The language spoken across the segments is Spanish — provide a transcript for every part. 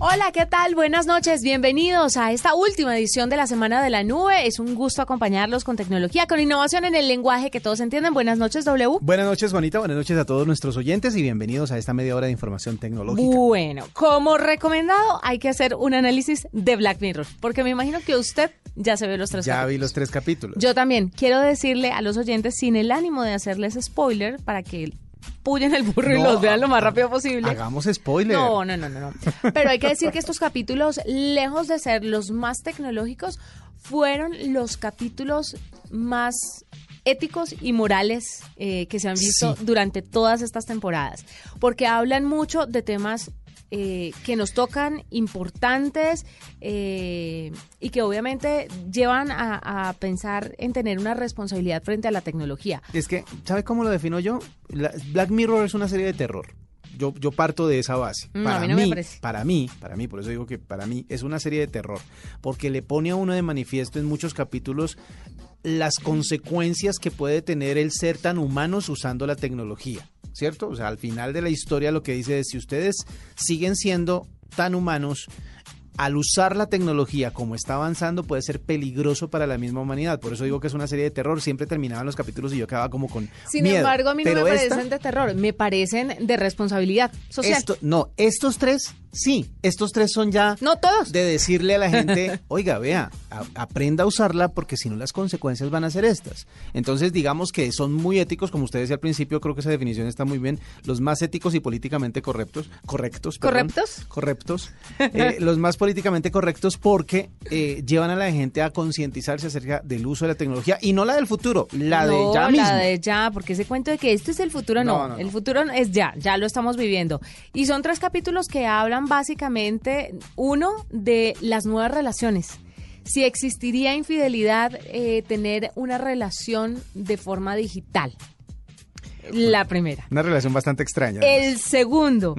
Hola, ¿qué tal? Buenas noches, bienvenidos a esta última edición de la Semana de la Nube. Es un gusto acompañarlos con tecnología, con innovación en el lenguaje que todos entienden. Buenas noches, W. Buenas noches, Juanita. Buenas noches a todos nuestros oyentes y bienvenidos a esta media hora de información tecnológica. Bueno, como recomendado, hay que hacer un análisis de Black Mirror, porque me imagino que usted ya se ve los tres ya capítulos. vi los tres capítulos. Yo también quiero decirle a los oyentes, sin el ánimo de hacerles spoiler, para que puyen el burro y los vean lo más rápido posible. Hagamos spoiler. No, no, no, no, no. Pero hay que decir que estos capítulos, lejos de ser los más tecnológicos, fueron los capítulos más éticos y morales eh, que se han visto Sí. durante todas estas temporadas, porque hablan mucho de temas eh, que nos tocan importantes eh, y que obviamente llevan a, a pensar en tener una responsabilidad frente a la tecnología. Es que, ¿sabe cómo lo defino yo? La- Black Mirror es una serie de terror. Yo, yo parto de esa base. No, a mí no me parece. para mí, para mí, por eso digo que para mí es una serie de terror, porque le pone a uno de manifiesto en muchos capítulos las consecuencias que puede tener el ser tan humanos usando la tecnología, ¿cierto? O sea, al final de la historia lo que dice es si ustedes siguen siendo tan humanos, al usar la tecnología como está avanzando puede ser peligroso para la misma humanidad. Por eso digo que es una serie de terror. Siempre terminaban los capítulos y yo quedaba como con Sin miedo. embargo, a mí no Pero me esta- parecen de terror, me parecen de responsabilidad social. esto- no, estos tres, sí, estos tres son ya No todos. de decirle a la gente, oiga, vea, a- aprenda a usarla porque si no las consecuencias van a ser estas. Entonces, digamos que son muy éticos, como usted decía al principio, creo que esa definición está muy bien, los más éticos y políticamente correctos, correctos, perdón. ¿Correctos? correctos, eh, los más políticamente correctos porque eh, llevan a la gente a concientizarse acerca del uso de la tecnología y no la del futuro, la de ya mismo. la de ya, porque ese cuento de que este es el futuro, no, no. el futuro es ya, ya lo estamos viviendo. Y son tres capítulos que hablan básicamente, uno, de las nuevas relaciones. Si existiría infidelidad, eh, tener una relación de forma digital. La primera. Una relación bastante extraña. El segundo,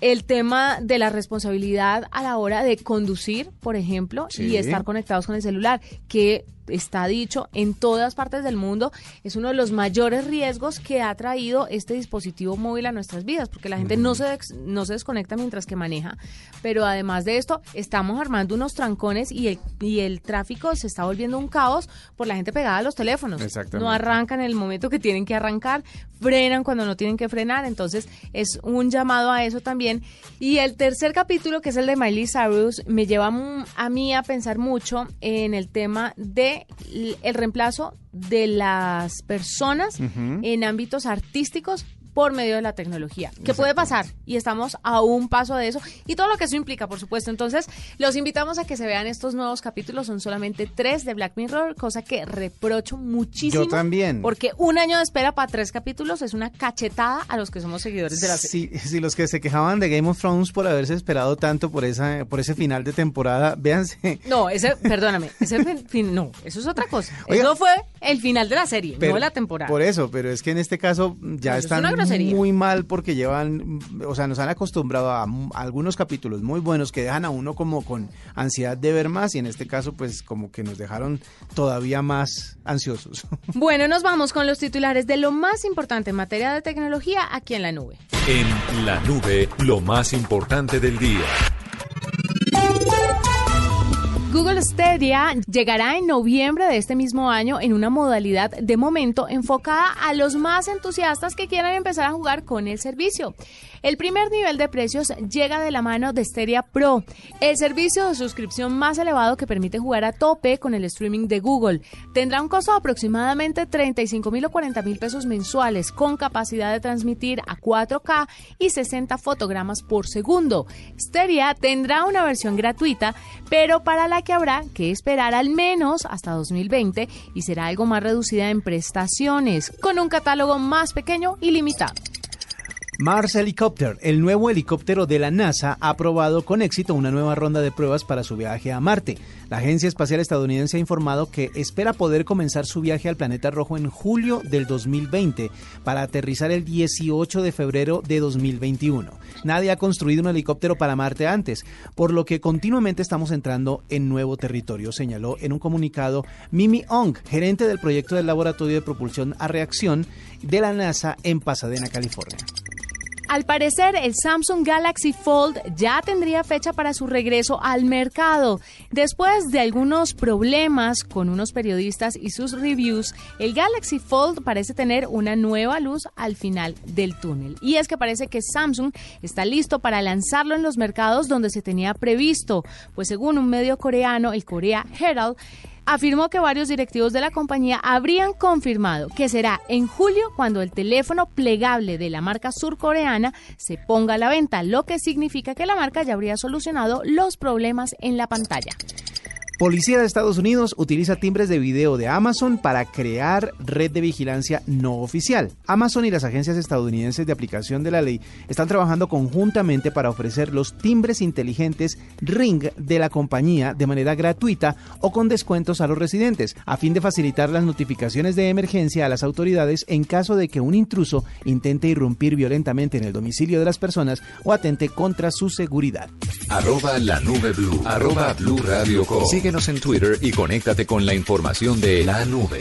el tema de la responsabilidad a la hora de conducir, por ejemplo, Sí. y estar conectados con el celular, que está dicho en todas partes del mundo, es uno de los mayores riesgos que ha traído este dispositivo móvil a nuestras vidas, porque la gente no, se, no se desconecta mientras que maneja, pero además de esto, estamos armando unos trancones y el, y el tráfico se está volviendo un caos por la gente pegada a los teléfonos. No arrancan en el momento que tienen que arrancar, frenan cuando no tienen que frenar, entonces es un llamado a eso también. Y el tercer capítulo, que es el de Miley Cyrus, me lleva a mí a pensar mucho en el tema de el reemplazo de las personas en ámbitos artísticos por medio de la tecnología. ¿Qué puede pasar? Y estamos a un paso de eso. Y todo lo que eso implica, por supuesto. Entonces, los invitamos a que se vean estos nuevos capítulos. Son solamente tres de Black Mirror, cosa que reprocho muchísimo. Yo también. Porque un año de espera para tres capítulos es una cachetada a los que somos seguidores de la serie. Si, si los que se quejaban de Game of Thrones por haberse esperado tanto por esa por ese final de temporada, véanse. No, ese, perdóname, ese fin, no, eso es otra cosa. Oiga. eso fue el final de la serie, pero- no de la temporada. Por eso, pero es que en este caso ya es están grosería. muy mal porque llevan, o sea, nos han acostumbrado a, m- algunos capítulos muy buenos que dejan a uno como con ansiedad de ver más y en este caso pues como que nos dejaron todavía más ansiosos. Bueno, nos vamos con los titulares de lo más importante en materia de tecnología aquí en la nube. En la nube, lo más importante del día. Google Stadia llegará en noviembre de este mismo año en una modalidad de momento enfocada a los más entusiastas que quieran empezar a jugar con el servicio. El primer nivel de precios llega de la mano de Stadia Pro, el servicio de suscripción más elevado que permite jugar a tope con el streaming de Google. Tendrá un costo de aproximadamente 35 mil o 40 mil pesos mensuales, con capacidad de transmitir a 4K y 60 fotogramas por segundo. Stadia tendrá una versión gratuita, pero para la que habrá que esperar al menos hasta 2020 y será algo más reducida en prestaciones, con un catálogo más pequeño y limitado. Mars Helicopter, el nuevo helicóptero de la NASA, ha aprobado con éxito una nueva ronda de pruebas para su viaje a Marte. La Agencia Espacial Estadounidense ha informado que espera poder comenzar su viaje al planeta rojo en julio del 2020 para aterrizar el 18 de febrero de 2021. Nadie ha construido un helicóptero para Marte antes, por lo que continuamente estamos entrando en nuevo territorio, señaló en un comunicado Mimi Ong, gerente del proyecto del Laboratorio de Propulsión a Reacción de la NASA en Pasadena, California. Al parecer, el Samsung Galaxy Fold ya tendría fecha para su regreso al mercado. Después de algunos problemas con unos periodistas y sus reviews, el Galaxy Fold parece tener una nueva luz al final del túnel. Y es que parece que Samsung está listo para lanzarlo en los mercados donde se tenía previsto, pues según un medio coreano, el Korea Herald, afirmó que varios directivos de la compañía habrían confirmado que será en julio cuando el teléfono plegable de la marca surcoreana se ponga a la venta, lo que significa que la marca ya habría solucionado los problemas en la pantalla. Policía de Estados Unidos utiliza timbres de video de Amazon para crear red de vigilancia no oficial. Amazon y las agencias estadounidenses de aplicación de la ley están trabajando conjuntamente para ofrecer los timbres inteligentes Ring de la compañía de manera gratuita o con descuentos a los residentes, a fin de facilitar las notificaciones de emergencia a las autoridades en caso de que un intruso intente irrumpir violentamente en el domicilio de las personas o atente contra su seguridad. Arroba la nube blue. Arroba blue radio Síguenos en Twitter y conéctate con la información de la nube.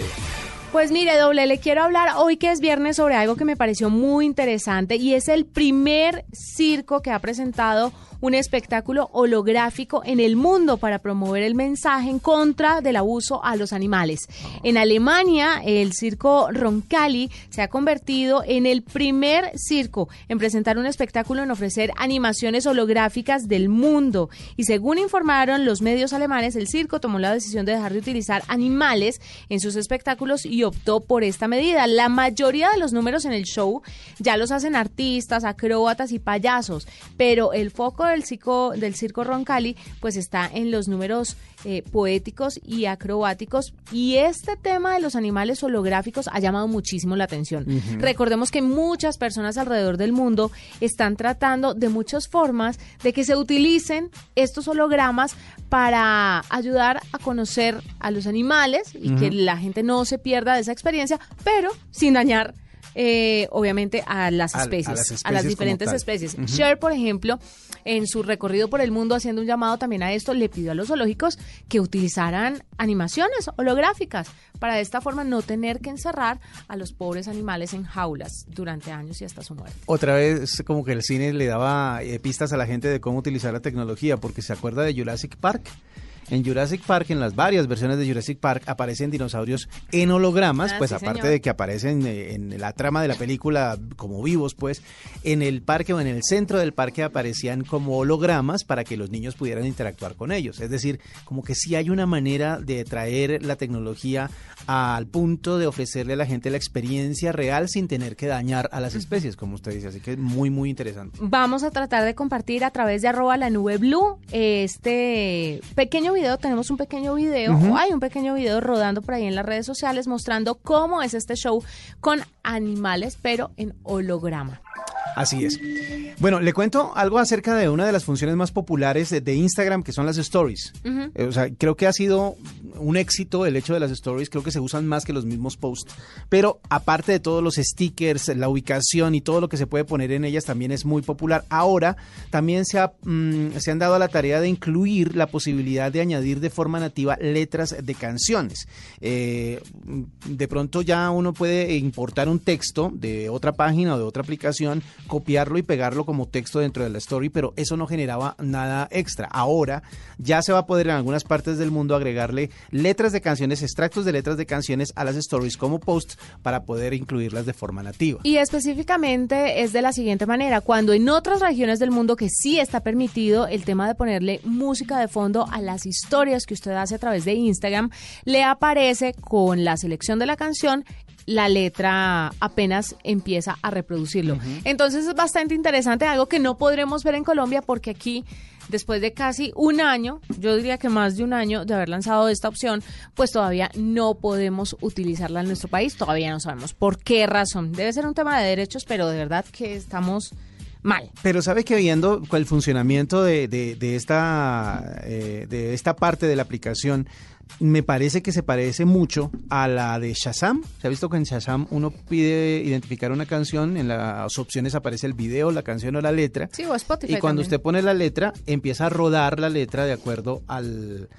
Pues mire, doble, le quiero hablar hoy que es viernes sobre algo que me pareció muy interesante y es el primer circo que ha presentado un espectáculo holográfico en el mundo para promover el mensaje en contra del abuso a los animales. En Alemania, el circo Roncalli se ha convertido en el primer circo en presentar un espectáculo en ofrecer animaciones holográficas del mundo. Y según informaron los medios alemanes, el circo tomó la decisión de dejar de utilizar animales en sus espectáculos y optó por esta medida. La mayoría de los números en el show ya los hacen artistas, acróbatas y payasos, pero el foco del circo, del circo Roncalli pues está en los números eh, poéticos y acrobáticos. Y este tema de los animales holográficos ha llamado muchísimo la atención. Recordemos que muchas personas alrededor del mundo están tratando de muchas formas de que se utilicen estos hologramas para ayudar a conocer a los animales y que la gente no se pierda de esa experiencia, pero sin dañar eh, obviamente a las especies, a, las, diferentes especies. Cher, por ejemplo, en su recorrido por el mundo haciendo un llamado también a esto, le pidió a los zoológicos que utilizaran animaciones holográficas para de esta forma no tener que encerrar a los pobres animales en jaulas durante años y hasta su muerte. Otra vez como que el cine le daba eh, pistas a la gente de cómo utilizar la tecnología, porque se acuerda de Jurassic Park en Jurassic Park, en las varias versiones de Jurassic Park, aparecen dinosaurios en hologramas, ah, pues aparte de que aparecen eh, en la trama de la película como vivos, pues en el parque o en el centro del parque aparecían como hologramas para que los niños pudieran interactuar con ellos. Es decir, como que sí hay una manera de traer la tecnología al punto de ofrecerle a la gente la experiencia real sin tener que dañar a las especies, como usted dice. Así que es muy, muy interesante. Vamos a tratar de compartir a través de arroba la nube blue este pequeño video. Tenemos un pequeño video, hay un pequeño video rodando por ahí en las redes sociales mostrando cómo es este show con animales, pero en holograma. Así es. Bueno, le cuento algo acerca de una de las funciones más populares de, Instagram, que son las stories. Eh, o sea, creo que ha sido un éxito el hecho de las stories, creo que se usan más que los mismos posts. Pero aparte de todos los stickers, la ubicación y todo lo que se puede poner en ellas, también es muy popular. Ahora también se, ha, mm, se han dado a la tarea de incluir la posibilidad de añadir de forma nativa letras de canciones. Eh, de pronto ya uno puede importar un texto de otra página o de otra aplicación copiarlo y pegarlo como texto dentro de la story, pero eso no generaba nada extra. Ahora ya se va a poder en algunas partes del mundo agregarle letras de canciones, extractos de letras de canciones a las stories como posts para poder incluirlas de forma nativa. Y específicamente es de la siguiente manera, cuando en otras regiones del mundo que sí está permitido el tema de ponerle música de fondo a las historias que usted hace a través de Instagram, le aparece con la selección de la canción la letra apenas empieza a reproducirlo. Entonces es bastante interesante, algo que no podremos ver en Colombia porque aquí después de casi un año, yo diría que más de un año de haber lanzado esta opción, pues todavía no podemos utilizarla en nuestro país, todavía no sabemos por qué razón. Debe ser un tema de derechos, pero de verdad que estamos mal. Pero sabe que viendo el funcionamiento de, de, esta, eh, de esta parte de la aplicación, me parece que se parece mucho a la de Shazam. Se ha visto que en Shazam uno pide identificar una canción, en las opciones aparece el video, la canción o la letra. Sí, o Spotify. Y cuando usted pone la letra, empieza a rodar la letra de acuerdo al,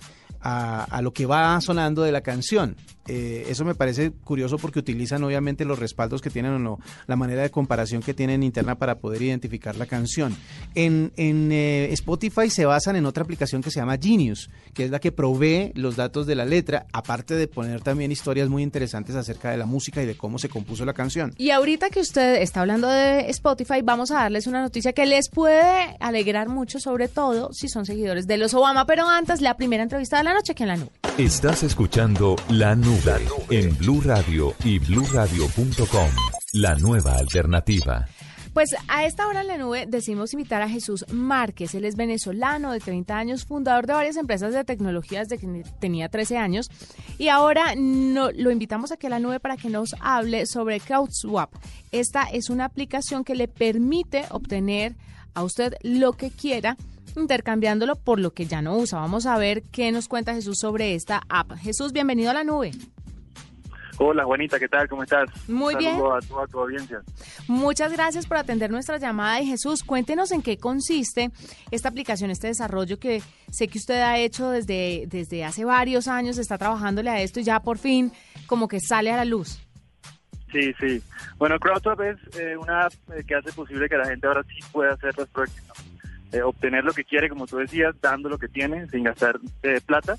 a, a, lo que va sonando de la canción. Eh, eso me parece curioso porque utilizan obviamente los respaldos que tienen o no, la manera de comparación que tienen interna para poder identificar la canción. En, en eh, Spotify se basan en otra aplicación que se llama Genius, que es la que provee los datos de la letra, aparte de poner también historias muy interesantes acerca de la música y de cómo se compuso la canción. Y ahorita que usted está hablando de Spotify, vamos a darles una noticia que les puede alegrar mucho, sobre todo si son seguidores de los Obama, pero antes la primera entrevista de la noche aquí en la nube. Estás escuchando La Nube en Blue Radio y bluradio.com. La nueva alternativa. Pues a esta hora en la nube decimos invitar a Jesús Márquez. Él es venezolano de 30 años, fundador de varias empresas de tecnologías desde que tenía 13 años. Y ahora no, lo invitamos aquí a la nube para que nos hable sobre CrowdSwap. Esta es una aplicación que le permite obtener a usted lo que quiera intercambiándolo por lo que ya no usa. Vamos a ver qué nos cuenta Jesús sobre esta app. Jesús, bienvenido a la nube. Hola Juanita, ¿qué tal? ¿Cómo estás? Muy bien. a toda tu audiencia. Muchas gracias por atender nuestra llamada y Jesús, cuéntenos en qué consiste esta aplicación, este desarrollo que sé que usted ha hecho desde, desde hace varios años, está trabajándole a esto y ya por fin como que sale a la luz. Sí, sí. Bueno, CrowdSwap es eh, una app eh, que hace posible que la gente ahora sí pueda hacer los proyectos eh, obtener lo que quiere, como tú decías, dando lo que tiene, sin gastar eh, plata.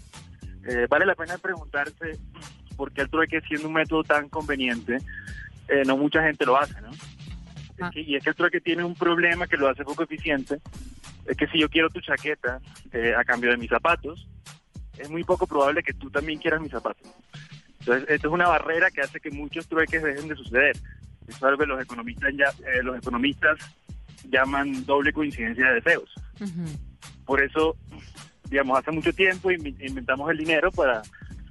Eh, vale la pena preguntarse por qué el trueque, siendo un método tan conveniente, no mucha gente lo hace, ¿no? Ah. y es que el trueque tiene un problema que lo hace poco eficiente, es que si yo quiero tu chaqueta a cambio de mis zapatos, es muy poco probable que tú también quieras mis zapatos. Entonces, esto es una barrera que hace que muchos trueques dejen de suceder. Eso es algo que los economistas ya, los economistas llaman doble coincidencia de deseos. Por eso, digamos, hace mucho tiempo inventamos el dinero para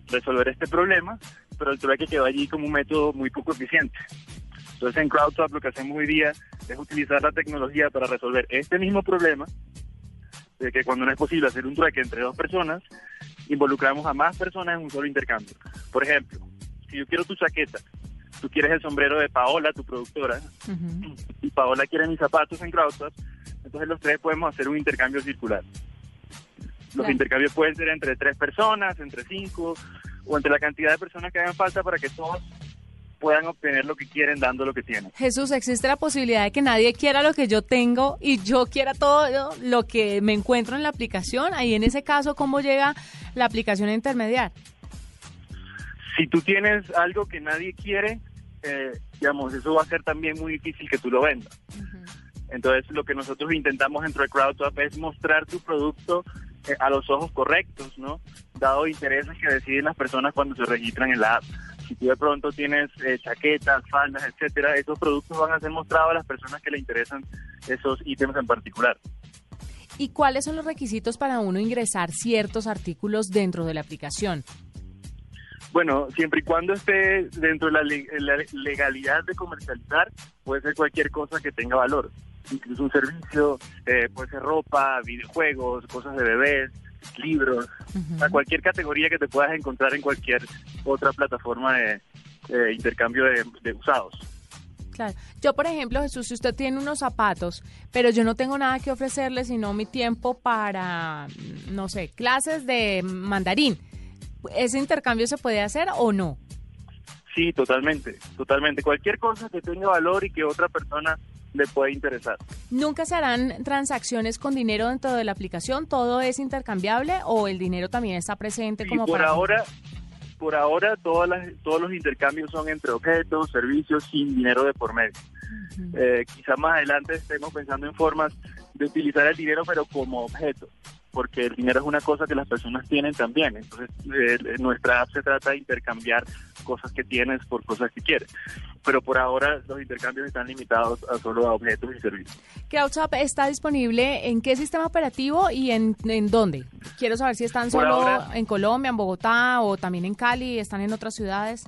resolver este problema, pero el trueque quedó allí como un método muy poco eficiente. Entonces en CrowdSwap lo que hacemos hoy día es utilizar la tecnología para resolver este mismo problema, de que cuando no es posible hacer un trueque entre dos personas, involucramos a más personas en un solo intercambio. Por ejemplo, si yo quiero tu chaqueta tú quieres el sombrero de Paola, tu productora, y Paola quiere mis zapatos en CrowdSwap, entonces los tres podemos hacer un intercambio circular. Los intercambios pueden ser entre tres personas, entre cinco, o entre la cantidad de personas que hagan falta para que todos puedan obtener lo que quieren dando lo que tienen. Jesús, ¿existe la posibilidad de que nadie quiera lo que yo tengo y yo quiera todo lo que me encuentro en la aplicación? Ahí en ese caso, ¿cómo llega la aplicación a intermediar? Si tú tienes algo que nadie quiere, eh, digamos, eso va a ser también muy difícil que tú lo vendas. Entonces, lo que nosotros intentamos dentro de CrowdSwap es mostrar tu producto eh, a los ojos correctos, ¿no? Dado intereses que deciden las personas cuando se registran en la app. Si tú de pronto tienes eh, chaquetas, faldas, etcétera, esos productos van a ser mostrados a las personas que le interesan esos ítems en particular. ¿Y cuáles son los requisitos para uno ingresar ciertos artículos dentro de la aplicación? Bueno, siempre y cuando esté dentro de la, legalidad de comercializar, puede ser cualquier cosa que tenga valor. Incluso un servicio, eh, puede ser ropa, videojuegos, cosas de bebés, libros, cualquier categoría que te puedas encontrar en cualquier otra plataforma de, intercambio de, usados. Claro. Yo, por ejemplo, Jesús, si usted tiene unos zapatos, pero yo no tengo nada que ofrecerle sino mi tiempo para, no sé, clases de mandarín ¿ese intercambio se puede hacer o no? Sí, totalmente, totalmente. Cualquier cosa que tenga valor y que otra persona le pueda interesar. ¿Nunca se harán transacciones con dinero dentro de la aplicación? ¿Todo es intercambiable o el dinero también está presente como por ahora por ahora todas las, todos los intercambios son entre objetos, servicios sin dinero de por medio. Eh, quizá más adelante estemos pensando en formas de utilizar el dinero pero como objeto. Porque el dinero es una cosa que las personas tienen también. Entonces, eh, nuestra app se trata de intercambiar cosas que tienes por cosas que quieres. Pero por ahora los intercambios están limitados a solo a objetos y servicios. CrowdSwap está disponible en qué sistema operativo y en, en dónde? Quiero saber si están solo en Colombia, en Bogotá o también en Cali, están en otras ciudades.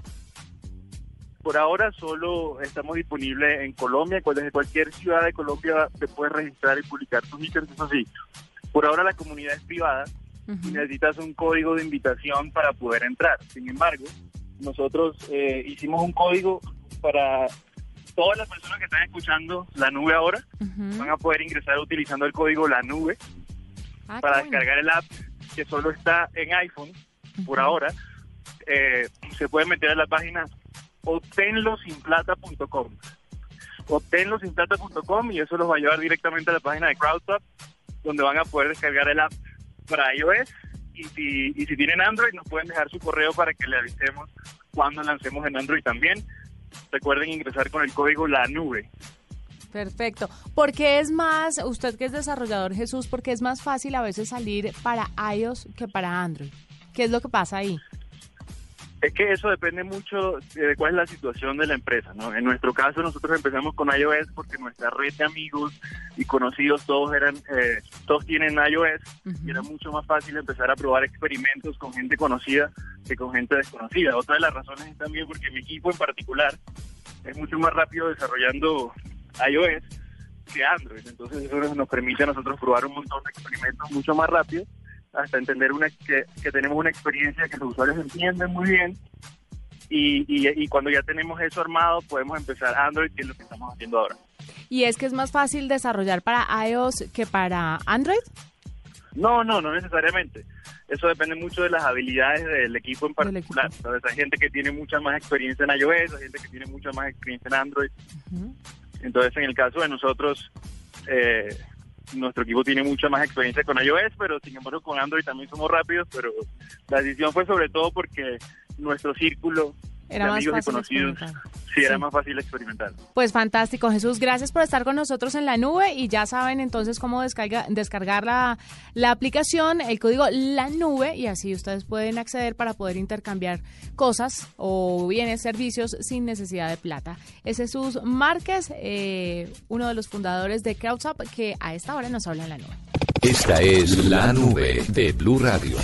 Por ahora solo estamos disponibles en Colombia. Desde cualquier ciudad de Colombia te puedes registrar y publicar tus ítems, eso sí. Por ahora la comunidad es privada y necesitas un código de invitación para poder entrar. Sin embargo, nosotros eh, hicimos un código para todas las personas que están escuchando la nube ahora. Van a poder ingresar utilizando el código la nube ah, para descargar el app que solo está en iPhone por ahora. Eh, se puede meter a la página obtenlosinplata.com. Obtenlosinplata.com y eso los va a llevar directamente a la página de CrowdSwap, donde van a poder descargar el app para iOS. Y si, tienen Android, nos pueden dejar su correo para que le avisemos cuando lancemos en Android también. Recuerden ingresar con el código La Nube. Perfecto. ¿Por qué es más, usted que es desarrollador Jesús, porque es más fácil a veces salir para iOS que para Android? ¿Qué es lo que pasa ahí? Es que eso depende mucho de cuál es la situación de la empresa, ¿no? En nuestro caso nosotros empezamos con iOS porque nuestra red de amigos y conocidos todos eran, eh, todos tienen iOS y era mucho más fácil empezar a probar experimentos con gente conocida que con gente desconocida. Otra de las razones es también porque mi equipo en particular es mucho más rápido desarrollando iOS que Android, entonces eso nos permite a nosotros probar un montón de experimentos mucho más rápido hasta entender una que, tenemos una experiencia que los usuarios entienden muy bien y, y, cuando ya tenemos eso armado podemos empezar Android, que es lo que estamos haciendo ahora. ¿Y es que es más fácil desarrollar para iOS que para Android? No, no, no necesariamente. Eso depende mucho de las habilidades del equipo en particular. hay gente que tiene mucha más experiencia en iOS, hay gente que tiene mucha más experiencia en Android. Entonces, en el caso de nosotros, eh, nuestro equipo tiene mucha más experiencia con iOS, pero sin embargo con Android también somos rápidos, pero la decisión fue sobre todo porque nuestro círculo era de amigos y conocidos sí, era más fácil experimentar. Pues fantástico, Jesús, gracias por estar con nosotros en la nube y ya saben entonces cómo descarga, descargar la, la aplicación, el código La Nube y así ustedes pueden acceder para poder intercambiar cosas o bienes, servicios sin necesidad de plata. Es Jesús Márquez, eh, uno de los fundadores de CrowdSup que a esta hora nos habla en la nube. Esta es la nube de Blue Radio.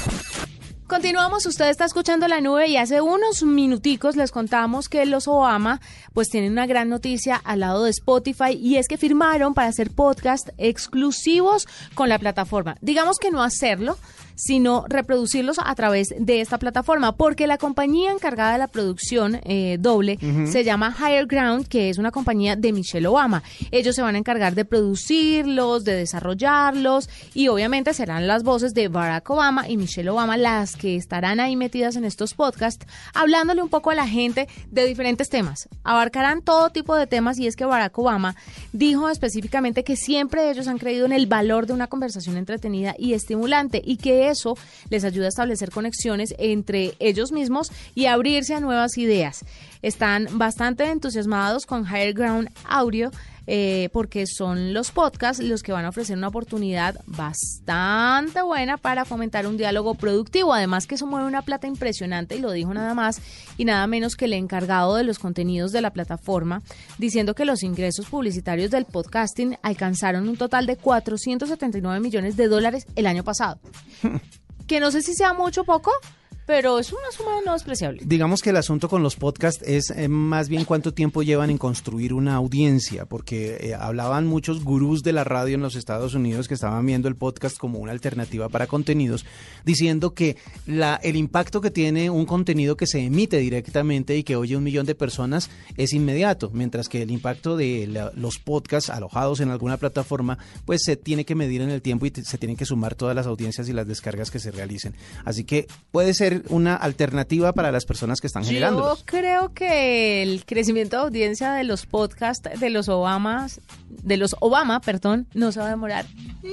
Continuamos, usted está escuchando la nube y hace unos minuticos les contamos que los Obama pues tienen una gran noticia al lado de Spotify y es que firmaron para hacer podcast exclusivos con la plataforma. Digamos que no hacerlo, sino reproducirlos a través de esta plataforma, porque la compañía encargada de la producción eh, doble se llama Higher Ground, que es una compañía de Michelle Obama. Ellos se van a encargar de producirlos, de desarrollarlos y obviamente serán las voces de Barack Obama y Michelle Obama las que estarán ahí metidas en estos podcasts, hablándole un poco a la gente de diferentes temas. Abarcarán todo tipo de temas y es que Barack Obama dijo específicamente que siempre ellos han creído en el valor de una conversación entretenida y estimulante y que eso les ayuda a establecer conexiones entre ellos mismos y abrirse a nuevas ideas. Están bastante entusiasmados con Higher Ground Audio eh, porque son los podcasts los que van a ofrecer una oportunidad bastante buena para fomentar un diálogo productivo. Además que eso mueve una plata impresionante y lo dijo nada más y nada menos que el encargado de los contenidos de la plataforma, diciendo que los ingresos publicitarios del podcasting alcanzaron un total de 479 millones de dólares el año pasado. que no sé si sea mucho o poco, pero es una suma no despreciable. Digamos que el asunto con los podcasts es eh, más bien cuánto tiempo llevan en construir una audiencia, porque eh, hablaban muchos gurús de la radio en los Estados Unidos que estaban viendo el podcast como una alternativa para contenidos, diciendo que la, el impacto que tiene un contenido que se emite directamente y que oye un millón de personas es inmediato, mientras que el impacto de los podcasts alojados en alguna plataforma, pues se tiene que medir en el tiempo y se tienen que sumar todas las audiencias y las descargas que se realicen. Así que puede ser una alternativa para las personas que están generando. Yo creo que el crecimiento de audiencia de los podcasts de los Obamas, de los Obama, perdón, no se va a demorar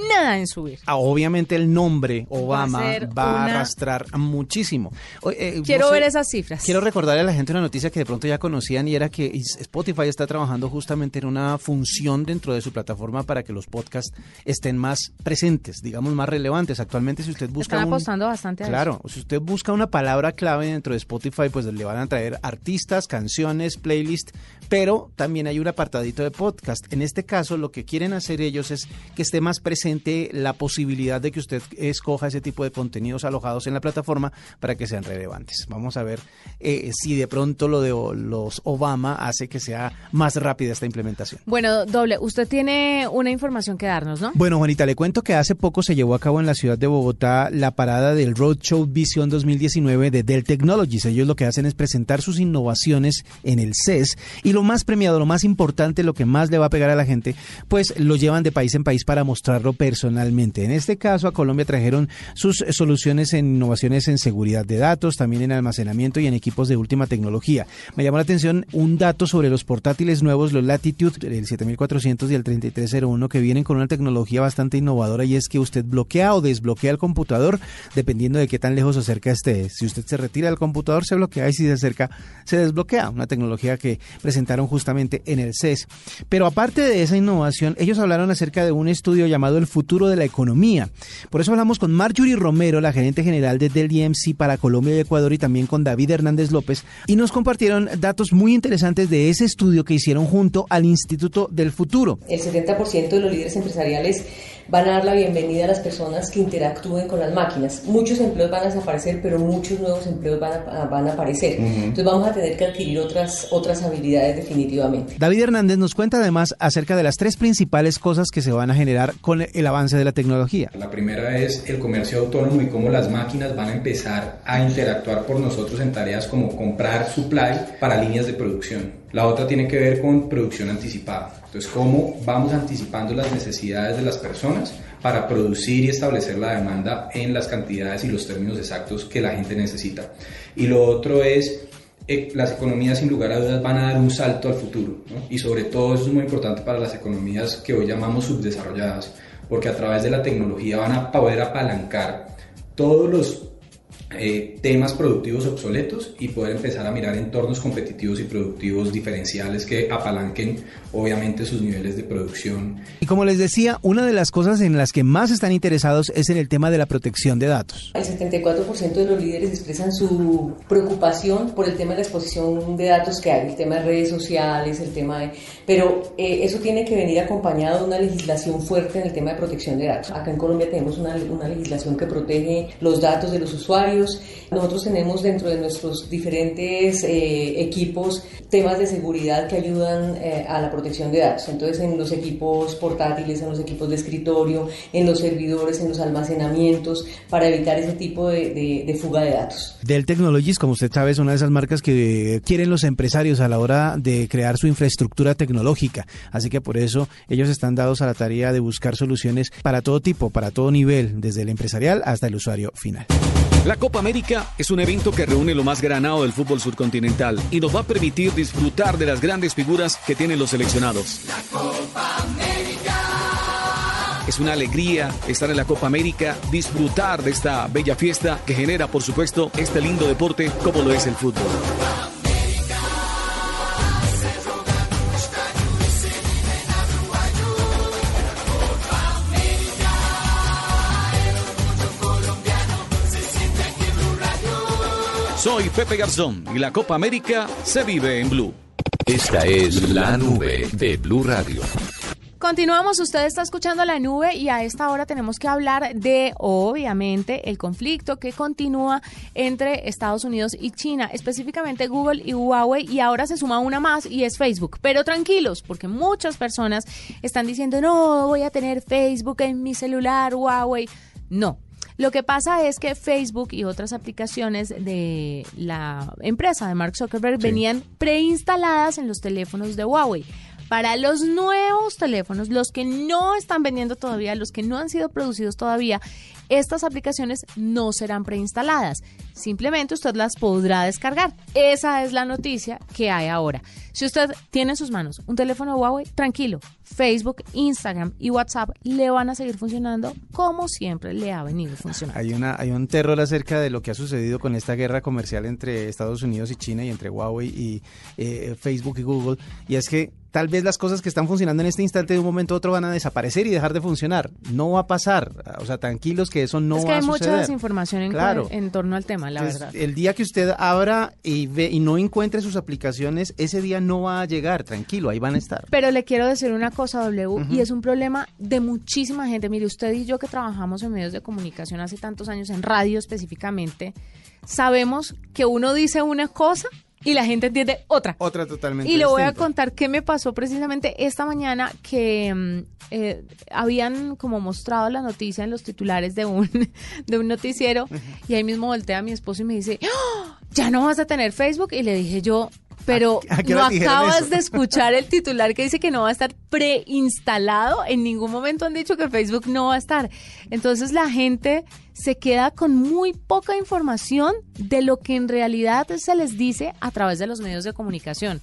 nada en subir. Ah, obviamente el nombre Obama Va a va, ser a una- arrastrar muchísimo. Eh, Quiero sé, ver esas cifras. Quiero recordarle a la gente una noticia que de pronto ya conocían y era que Spotify está trabajando justamente en una función dentro de su plataforma para que los podcasts estén más presentes, digamos más relevantes. Actualmente si usted busca Están un- apostando bastante a Claro, si usted busca una palabra clave dentro de Spotify, pues le van a traer artistas, canciones, playlist, pero también hay un apartadito de podcast. En este caso, lo que quieren hacer ellos es que esté más presente la posibilidad de que usted escoja ese tipo de contenidos alojados en la plataforma para que sean relevantes. Vamos a ver eh, si de pronto lo de los Obama hace que sea más rápida esta implementación. Bueno, doble, usted tiene una información que darnos, ¿no? Bueno, Juanita, le cuento que hace poco se llevó a cabo en la ciudad de Bogotá la parada del Roadshow Vision 2019 de Dell Technologies. Ellos lo que hacen es presentar sus innovaciones en el CES y lo más premiado, lo más importante, lo que más le va a pegar a la gente, pues lo llevan de país en país para mostrarlo personalmente. En este caso, a Colombia trajeron sus soluciones en innovaciones en seguridad de datos, también en almacenamiento y en equipos de última tecnología. Me llamó la atención un dato sobre los portátiles nuevos, los Latitude, el 7400 y el 3301, que vienen con una tecnología bastante innovadora y es que usted bloquea o desbloquea el computador dependiendo de qué tan lejos o cerca esté. Si usted se retira del computador, se bloquea y si se acerca, se desbloquea. Una tecnología que presentaron justamente en el CES. Pero aparte de esa innovación, ellos hablaron acerca de un estudio llamado El futuro de la economía. Por eso hablamos con Marjorie Romero, la gerente general de Dell EMC para Colombia y Ecuador, y también con David Hernández López, y nos compartieron datos muy interesantes de ese estudio que hicieron junto al Instituto del Futuro. El 70% de los líderes empresariales van a dar la bienvenida a las personas que interactúen con las máquinas. Muchos empleos van a desaparecer, pero muchos nuevos empleos van a, van a aparecer. Entonces vamos a tener que adquirir otras, otras habilidades definitivamente. David Hernández nos cuenta además acerca de las tres principales cosas que se van a generar con el avance de la tecnología. La primera es el comercio autónomo y cómo las máquinas van a empezar a interactuar por nosotros en tareas como comprar supply para líneas de producción. La otra tiene que ver con producción anticipada. Entonces, cómo vamos anticipando las necesidades de las personas para producir y establecer la demanda en las cantidades y los términos exactos que la gente necesita. Y lo otro es eh, las economías sin lugar a dudas van a dar un salto al futuro y sobre todo eso es muy importante para las economías que hoy llamamos subdesarrolladas porque a través de la tecnología van a poder apalancar todos los eh, temas productivos obsoletos y poder empezar a mirar entornos competitivos y productivos diferenciales que apalanquen obviamente sus niveles de producción. Y como les decía, una de las cosas en las que más están interesados es en el tema de la protección de datos. El 74% de los líderes expresan su preocupación por el tema de la exposición de datos que hay, el tema de redes sociales, el tema de... Pero eh, eso tiene que venir acompañado de una legislación fuerte en el tema de protección de datos. Acá en Colombia tenemos una, una legislación que protege los datos de los usuarios. Nosotros tenemos dentro de nuestros diferentes eh, equipos temas de seguridad que ayudan eh, a la protección de datos. Entonces, en los equipos portátiles, en los equipos de escritorio, en los servidores, en los almacenamientos, para evitar ese tipo de, de, de fuga de datos. Dell Technologies, como usted sabe, es una de esas marcas que quieren los empresarios a la hora de crear su infraestructura tecnológica. Así que por eso ellos están dados a la tarea de buscar soluciones para todo tipo, para todo nivel, desde el empresarial hasta el usuario final. La Copa América es un evento que reúne lo más granado del fútbol surcontinental y nos va a permitir disfrutar de las grandes figuras que tienen los seleccionados. Es una alegría estar en la Copa América, disfrutar de esta bella fiesta que genera, por supuesto, este lindo deporte como lo es el fútbol. Pepe Garzón y la Copa América se vive en Blue. Esta es la nube de Blue Radio. Continuamos, usted está escuchando la nube y a esta hora tenemos que hablar de, obviamente, el conflicto que continúa entre Estados Unidos y China, específicamente Google y Huawei, y ahora se suma una más y es Facebook. Pero tranquilos, porque muchas personas están diciendo, no, voy a tener Facebook en mi celular, Huawei. No, lo que pasa es que Facebook y otras aplicaciones de la empresa de Mark Zuckerberg venían preinstaladas en los teléfonos de Huawei. Para los nuevos teléfonos, los que no están vendiendo todavía, los que no han sido producidos todavía, estas aplicaciones no serán preinstaladas. Simplemente usted las podrá descargar. Esa es la noticia que hay ahora. Si usted tiene en sus manos un teléfono Huawei, tranquilo. Facebook, Instagram y WhatsApp le van a seguir funcionando como siempre le ha venido funcionando. Hay, una, hay un terror acerca de lo que ha sucedido con esta guerra comercial entre Estados Unidos y China y entre Huawei y eh, Facebook y Google. Y es que tal vez las cosas que están funcionando en este instante de un momento a otro van a desaparecer y dejar de funcionar. No va a pasar. O sea, tranquilos que eso no va a suceder. Es que hay mucha desinformación en, claro. en torno al tema, la verdad. El día que usted abra y ve y no encuentre sus aplicaciones, ese día no va a llegar. Tranquilo, ahí van a estar. Pero le quiero decir una cosa, W, y es un problema de muchísima gente. Mire, usted y yo que trabajamos en medios de comunicación hace tantos años, en radio específicamente, sabemos que uno dice una cosa y la gente entiende otra. Otra totalmente. Y le voy a contar qué me pasó precisamente esta mañana que mm, eh, habían como mostrado la noticia en los titulares de un, de un noticiero y ahí mismo voltea a mi esposo y me dice, ¡Ah! ya no vas a tener Facebook y le dije yo, pero no acabas de escuchar el titular que dice que no va a estar preinstalado. En ningún momento han dicho que Facebook no va a estar. Entonces la gente se queda con muy poca información de lo que en realidad se les dice a través de los medios de comunicación.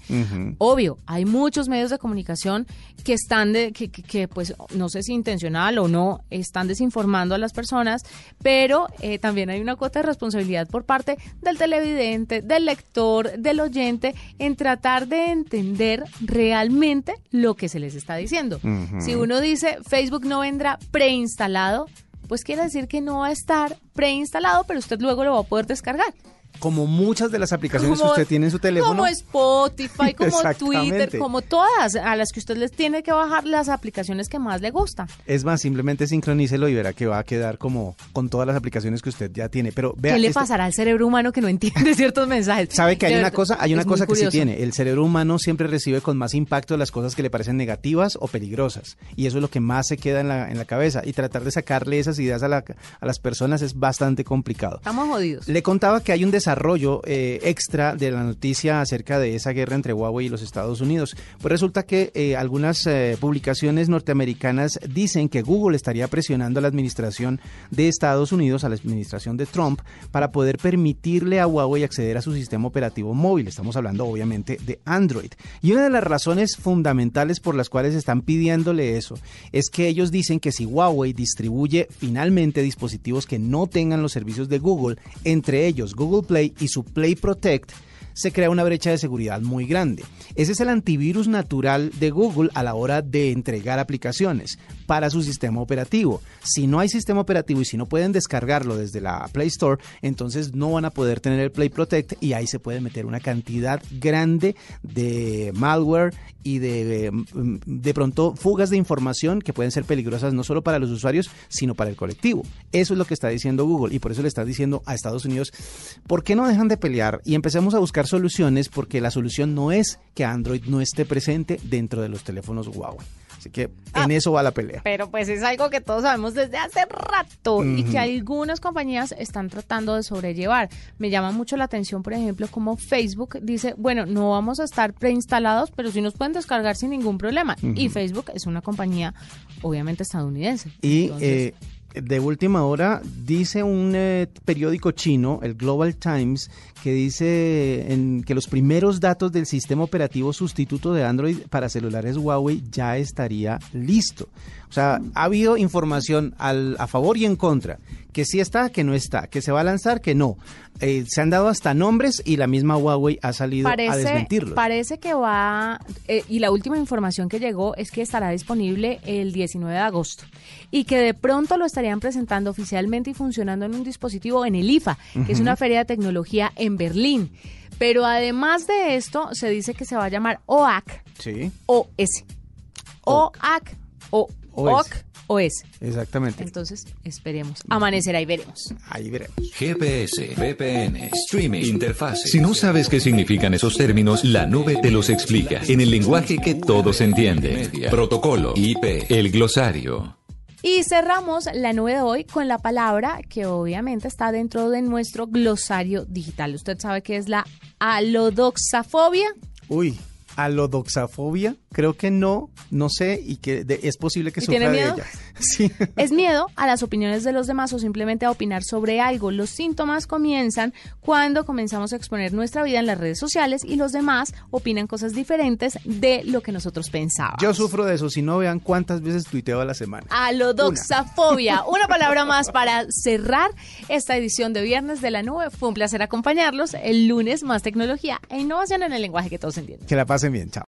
Obvio, hay muchos medios de comunicación que están de, que, que, pues no sé si intencional o no, están desinformando a las personas, pero eh, también hay una cuota de responsabilidad por parte del televidente, del lector, del oyente, en tratar de entender realmente lo que se les está diciendo. Si uno dice Facebook no vendrá preinstalado, pues quiere decir que no va a estar preinstalado, pero usted luego lo va a poder descargar como muchas de las aplicaciones que usted tiene en su teléfono. Como Spotify, como Twitter, como todas, a las que usted les tiene que bajar las aplicaciones que más le gustan. Es más, simplemente sincronícelo y verá que va a quedar como con todas las aplicaciones que usted ya tiene. Pero vea, ¿Qué le pasará al cerebro humano que no entiende ciertos mensajes? Sabe que hay una cosa, hay una cosa que sí tiene. El cerebro humano siempre recibe con más impacto las cosas que le parecen negativas o peligrosas. Y eso es lo que más se queda en la, en la cabeza. Y tratar de sacarle esas ideas a, la, a las personas es bastante complicado. Estamos jodidos. Le contaba que hay un desarrollo eh, extra de la noticia acerca de esa guerra entre Huawei y los Estados Unidos. Pues resulta que eh, algunas eh, publicaciones norteamericanas dicen que Google estaría presionando a la administración de Estados Unidos, a la administración de Trump, para poder permitirle a Huawei acceder a su sistema operativo móvil. Estamos hablando obviamente de Android. Y una de las razones fundamentales por las cuales están pidiéndole eso es que ellos dicen que si Huawei distribuye finalmente dispositivos que no tengan los servicios de Google, entre ellos Google Play y su Play Protect, se crea una brecha de seguridad muy grande. Ese es el antivirus natural de Google a la hora de entregar aplicaciones para su sistema operativo. Si no hay sistema operativo y si no pueden descargarlo desde la Play Store, entonces no van a poder tener el Play Protect y ahí se puede meter una cantidad grande de malware y de, de pronto fugas de información que pueden ser peligrosas no solo para los usuarios, sino para el colectivo. Eso es lo que está diciendo Google y por eso le está diciendo a Estados Unidos, ¿por qué no dejan de pelear y empecemos a buscar soluciones? Porque la solución no es que Android no esté presente dentro de los teléfonos Huawei. Así que en ah, eso va la pelea. Pero pues es algo que todos sabemos desde hace rato y que algunas compañías están tratando de sobrellevar. Me llama mucho la atención, por ejemplo, como Facebook dice, bueno, no vamos a estar preinstalados, pero sí nos pueden descargar sin ningún problema. Y Facebook es una compañía obviamente estadounidense. Y eh, de última hora, dice un eh, periódico chino, el Global Times, que dice en que los primeros datos del sistema operativo sustituto de Android para celulares Huawei ya estaría listo. O sea, ha habido información al, a favor y en contra, que sí está, que no está, que se va a lanzar, que no. Eh, se han dado hasta nombres y la misma Huawei ha salido a desmentirlo. Parece que va, eh, y la última información que llegó es que estará disponible el 19 de agosto y que de pronto lo estarían presentando oficialmente y funcionando en un dispositivo en el IFA, que es una feria de tecnología en Berlín. Pero además de esto, se dice que se va a llamar OAC. Sí. OS. OAC. O OS. Exactamente. Entonces, esperemos. Amanecerá y veremos. Ahí veremos. GPS, VPN, streaming, interfaz. Si no sabes qué significan esos términos, la nube te los explica en el lenguaje que todos entienden. Protocolo, IP, el glosario. Y cerramos la nube de hoy con la palabra que obviamente está dentro de nuestro glosario digital. ¿Usted sabe qué es la alodoxafobia? Uy, alodoxafobia. Creo que no, no sé y que de- es posible que ¿Y sufra de ella. Sí. Es miedo a las opiniones de los demás o simplemente a opinar sobre algo. Los síntomas comienzan cuando comenzamos a exponer nuestra vida en las redes sociales y los demás opinan cosas diferentes de lo que nosotros pensábamos. Yo sufro de eso, si no vean cuántas veces tuiteo a la semana. Alodoxafobia. Una palabra más para cerrar esta edición de Viernes de la Nube. Fue un placer acompañarlos. El lunes más tecnología e innovación en el lenguaje que todos entienden. Que la pasen bien, chao.